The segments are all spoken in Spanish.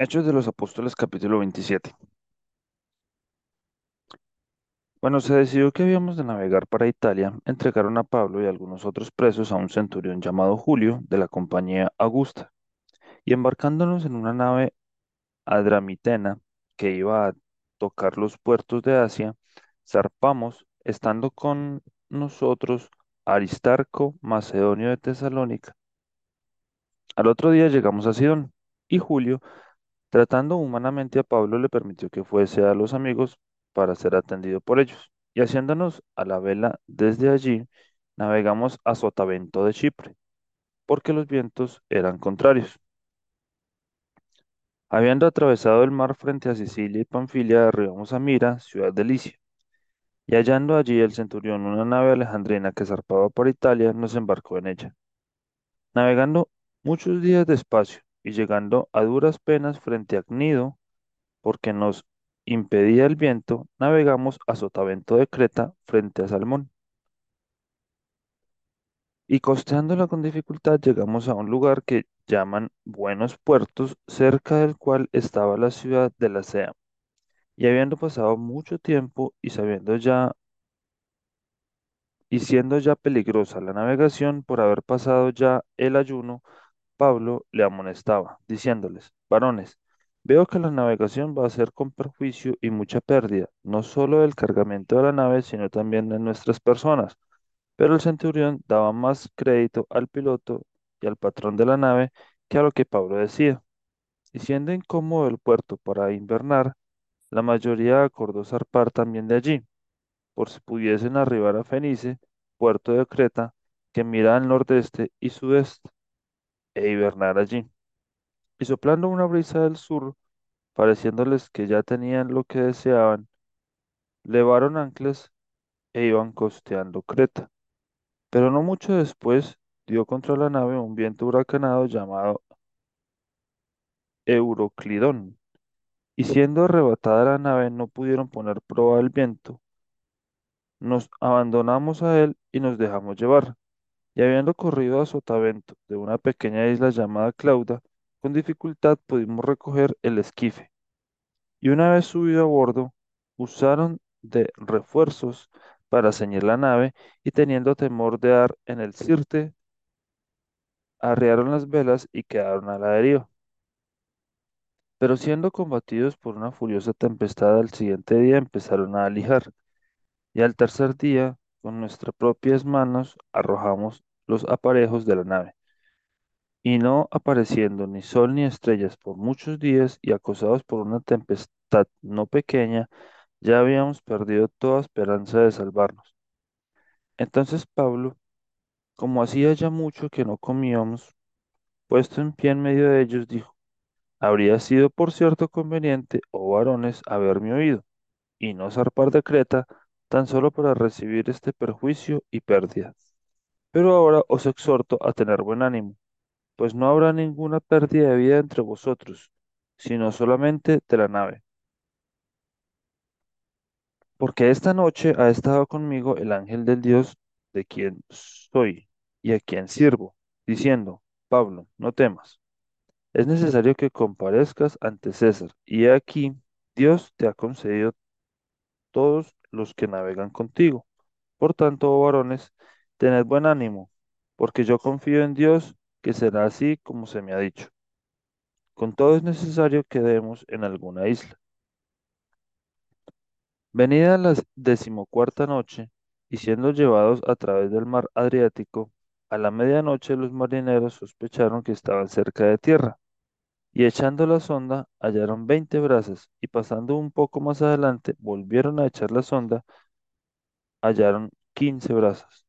Hechos de los Apóstoles capítulo 27. Bueno, se decidió que habíamos de navegar para Italia, entregaron a Pablo y algunos otros presos a un centurión llamado Julio de la compañía Augusta, y embarcándonos en una nave adramitena que iba a tocar los puertos de Asia, zarpamos, estando con nosotros Aristarco, macedonio de Tesalónica. Al otro día llegamos a Sidón, y Julio, Tratando humanamente a Pablo le permitió que fuese a los amigos para ser atendido por ellos, y haciéndonos a la vela desde allí, navegamos a Sotavento de Chipre, porque los vientos eran contrarios. Habiendo atravesado el mar frente a Sicilia y Panfilia, arribamos a Mira, ciudad de Licia, y hallando allí el centurión una nave alejandrina que zarpaba por Italia, nos embarcó en ella. Navegando muchos días despacio y llegando a duras penas frente a Cnido, porque nos impedía el viento, navegamos a sotavento de Creta frente a Salmón. Y costeándola con dificultad llegamos a un lugar que llaman Buenos Puertos, cerca del cual estaba la ciudad de la Sea. Y habiendo pasado mucho tiempo y sabiendo ya y siendo ya peligrosa la navegación por haber pasado ya el ayuno, Pablo le amonestaba, diciéndoles, varones, veo que la navegación va a ser con perjuicio y mucha pérdida, no solo del cargamento de la nave, sino también de nuestras personas. Pero el centurión daba más crédito al piloto y al patrón de la nave que a lo que Pablo decía. Y siendo incómodo el puerto para invernar, la mayoría acordó zarpar también de allí, por si pudiesen arribar a Fenice, puerto de Creta, que mira al nordeste y sudeste, e hibernar allí. Y soplando una brisa del sur, pareciéndoles que ya tenían lo que deseaban, levaron anclas e iban costeando Creta. Pero no mucho después dio contra la nave un viento huracanado llamado Euroclidón, y siendo arrebatada la nave no pudieron poner proa al viento. Nos abandonamos a él y nos dejamos llevar. Y habiendo corrido a sotavento de una pequeña isla llamada Clauda, con dificultad pudimos recoger el esquife. Y una vez subido a bordo, usaron de refuerzos para ceñir la nave y teniendo temor de dar en el sirte, arriaron las velas y quedaron a la. Pero siendo combatidos por una furiosa tempestad al siguiente día empezaron a alijar, y al tercer día, con nuestras propias manos, arrojamos los aparejos de la nave. Y no apareciendo ni sol ni estrellas por muchos días y acosados por una tempestad no pequeña, ya habíamos perdido toda esperanza de salvarnos. Entonces Pablo, como hacía ya mucho que no comíamos, puesto en pie en medio de ellos, dijo, habría sido por cierto conveniente, oh varones, haberme oído, y no zarpar de Creta, tan solo para recibir este perjuicio y pérdida. Pero ahora os exhorto a tener buen ánimo, pues no habrá ninguna pérdida de vida entre vosotros, sino solamente de la nave. Porque esta noche ha estado conmigo el ángel del Dios de quien soy y a quien sirvo, diciendo, Pablo, no temas, es necesario que comparezcas ante César, y aquí, Dios te ha concedido todos los que navegan contigo. Por tanto, oh varones, tened buen ánimo, porque yo confío en Dios que será así como se me ha dicho. Con todo es necesario que demos en alguna isla. Venida la decimocuarta noche, y siendo llevados a través del mar Adriático, a la medianoche los marineros sospecharon que estaban cerca de tierra, y echando la sonda hallaron veinte brazas, y pasando un poco más adelante volvieron a echar la sonda, hallaron quince brazas.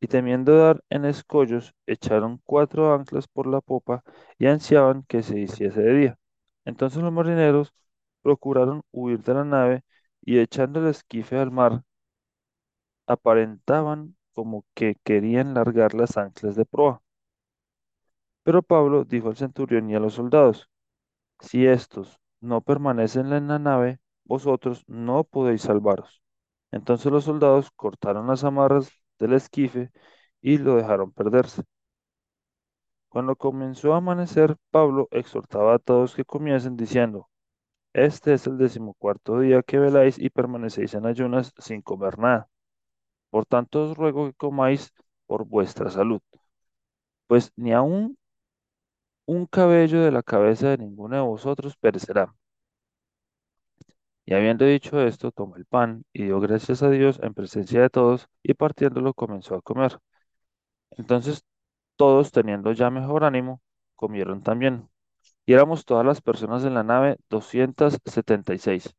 Y temiendo dar en escollos, echaron cuatro anclas por la popa y ansiaban que se hiciese de día. Entonces los marineros procuraron huir de la nave y echando el esquife al mar, aparentaban como que querían largar las anclas de proa. Pero Pablo dijo al centurión y a los soldados, si estos no permanecen en la nave, vosotros no podéis salvaros. Entonces los soldados cortaron las amarras del esquife y lo dejaron perderse. Cuando comenzó a amanecer, Pablo exhortaba a todos que comiesen diciendo, Este es el decimocuarto día que veláis y permanecéis en ayunas sin comer nada. Por tanto os ruego que comáis por vuestra salud, pues ni aun un cabello de la cabeza de ninguno de vosotros perecerá. Y habiendo dicho esto, tomó el pan y dio gracias a Dios en presencia de todos, y partiéndolo comenzó a comer. Entonces todos, teniendo ya mejor ánimo, comieron también. Y éramos todas las personas en la nave doscientas setenta Y seis.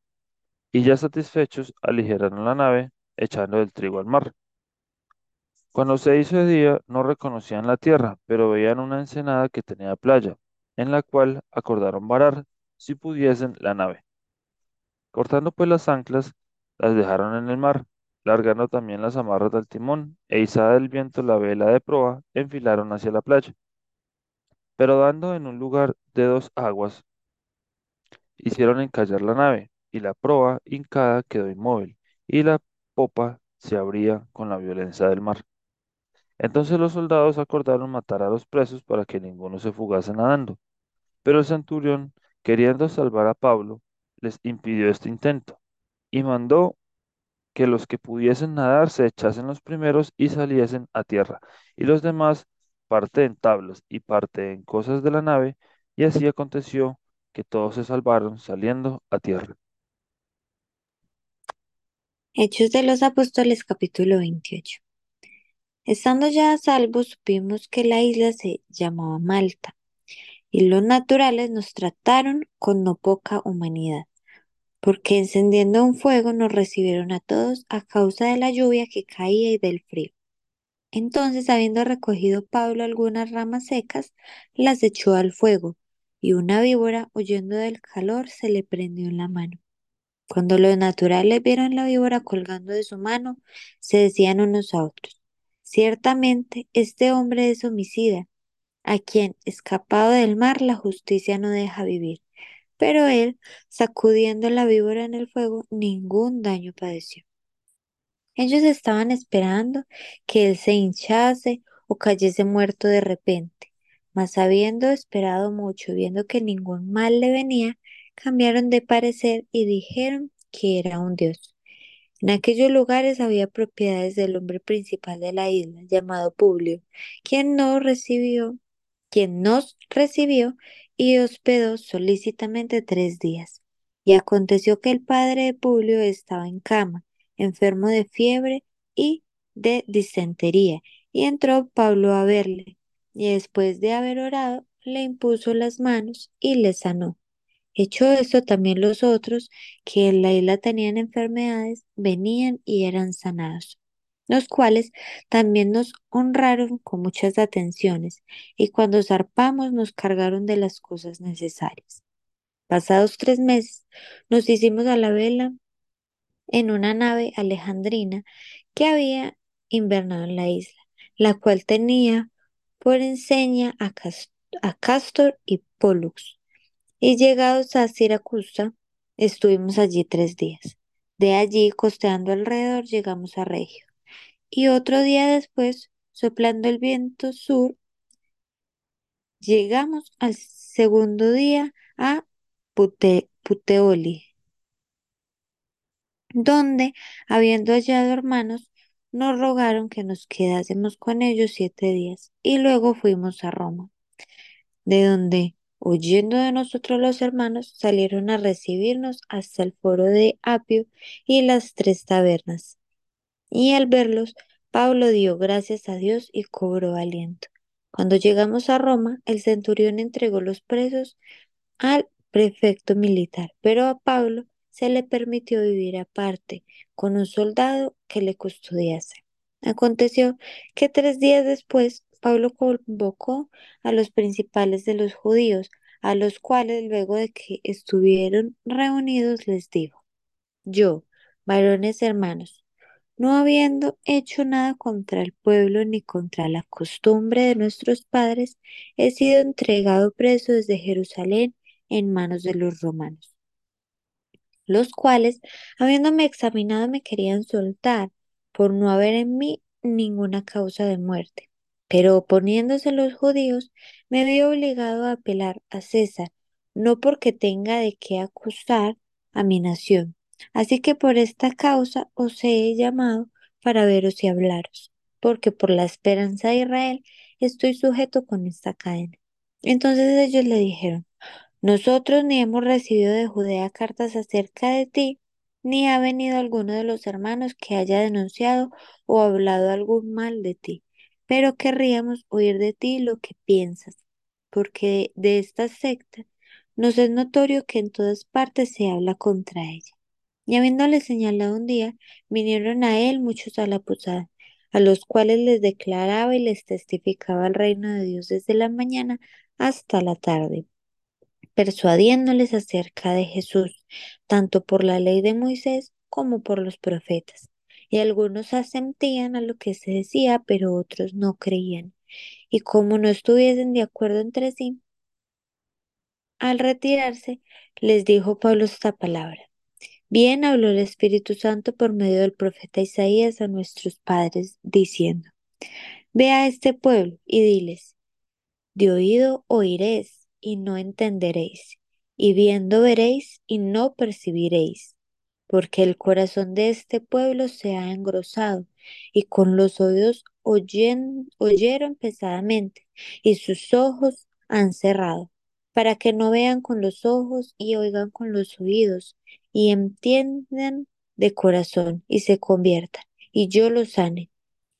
Y ya satisfechos, aligeraron la nave, echando el trigo al mar. Cuando se hizo día, no reconocían la tierra, pero veían una ensenada que tenía playa, en la cual acordaron varar, si pudiesen, la nave. Cortando pues las anclas, las dejaron en el mar, largando también las amarras del timón, e izada del viento la vela de proa, enfilaron hacia la playa. Pero dando en un lugar de dos aguas, hicieron encallar la nave, y la proa, hincada, quedó inmóvil, y la popa se abría con la violencia del mar. Entonces los soldados acordaron matar a los presos para que ninguno se fugase nadando. Pero el centurión, queriendo salvar a Pablo, les impidió este intento, y mandó que los que pudiesen nadar se echasen los primeros y saliesen a tierra, y los demás parte en tablas y parte en cosas de la nave, y así aconteció que todos se salvaron saliendo a tierra. Hechos de los Apóstoles capítulo 28. Estando ya a salvo, supimos que la isla se llamaba Malta, y los naturales nos trataron con no poca humanidad, porque encendiendo un fuego nos recibieron a todos a causa de la lluvia que caía y del frío. Entonces, habiendo recogido Pablo algunas ramas secas, las echó al fuego, y una víbora, huyendo del calor, se le prendió en la mano. Cuando los naturales vieron la víbora colgando de su mano, se decían unos a otros, ciertamente este hombre es homicida, a quien, escapado del mar, la justicia no deja vivir. Pero él, sacudiendo la víbora en el fuego, ningún daño padeció. Ellos estaban esperando que él se hinchase o cayese muerto de repente, mas habiendo esperado mucho, viendo que ningún mal le venía, cambiaron de parecer y dijeron que era un dios. En aquellos lugares había propiedades del hombre principal de la isla, llamado Publio, quien no recibió, quien nos recibió y hospedó solícitamente tres días. Y aconteció que el padre de Publio estaba en cama, enfermo de fiebre y de disentería, y entró Pablo a verle, y después de haber orado, le impuso las manos y le sanó. Hecho esto, también los otros que en la isla tenían enfermedades venían y eran sanados, los cuales también nos honraron con muchas atenciones, y cuando zarpamos nos cargaron de las cosas necesarias. Pasados tres meses, nos hicimos a la vela en una nave alejandrina que había invernado en la isla, la cual tenía por enseña a, a Castor y Pollux y llegados a Siracusa, estuvimos allí tres días. De allí, costeando alrededor, llegamos a Regio. Y otro día después, soplando el viento sur, llegamos al segundo día a Puteoli, donde, habiendo hallado hermanos, nos rogaron que nos quedásemos con ellos siete días, y luego fuimos a Roma, de donde Huyendo de nosotros los hermanos, salieron a recibirnos hasta el foro de Apio y las tres tabernas. Y al verlos, Pablo dio gracias a Dios y cobró aliento. Cuando llegamos a Roma, el centurión entregó los presos al prefecto militar, pero a Pablo se le permitió vivir aparte con un soldado que le custodiase. Aconteció que tres días después Pablo convocó a los principales de los judíos, a los cuales luego de que estuvieron reunidos les dijo, yo, varones hermanos, no habiendo hecho nada contra el pueblo ni contra la costumbre de nuestros padres, he sido entregado preso desde Jerusalén en manos de los romanos, los cuales, habiéndome examinado, me querían soltar por no haber en mí ninguna causa de muerte Pero oponiéndose los judíos, me vi obligado a apelar a César, no porque tenga de qué acusar a mi nación. Así que por esta causa os he llamado para veros y hablaros, porque por la esperanza de Israel estoy sujeto con esta cadena. Entonces ellos le dijeron, nosotros ni hemos recibido de Judea cartas acerca de ti, ni ha venido alguno de los hermanos que haya denunciado o hablado algún mal de ti, pero querríamos oír de ti lo que piensas, porque de esta secta nos es notorio que en todas partes se habla contra ella. Y habiéndole señalado un día, vinieron a él muchos a la posada, a los cuales les declaraba y les testificaba el reino de Dios desde la mañana hasta la tarde persuadiéndoles acerca de Jesús, tanto por la ley de Moisés como por los profetas. Y algunos asentían a lo que se decía, pero otros no creían. Y como no estuviesen de acuerdo entre sí, al retirarse, les dijo Pablo esta palabra. Bien habló el Espíritu Santo por medio del profeta Isaías a nuestros padres, diciendo, Ve a este pueblo y diles, de oído oiréis y no entenderéis, y viendo veréis y no percibiréis, porque el corazón de este pueblo se ha engrosado, y con los oídos oyeron pesadamente, y sus ojos han cerrado, para que no vean con los ojos y oigan con los oídos, y entiendan de corazón y se conviertan, y yo los sane.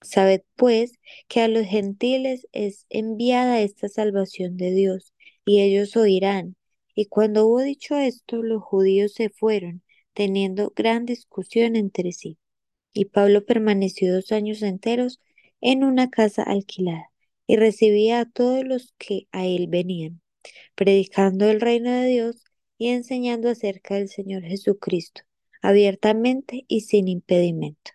Sabed pues que a los gentiles es enviada esta salvación de Dios y ellos oirán. Y cuando hubo dicho esto, los judíos se fueron, teniendo gran discusión entre sí. Y Pablo permaneció dos años enteros en una casa alquilada, y recibía a todos los que a él venían, predicando el reino de Dios y enseñando acerca del Señor Jesucristo, abiertamente y sin impedimento.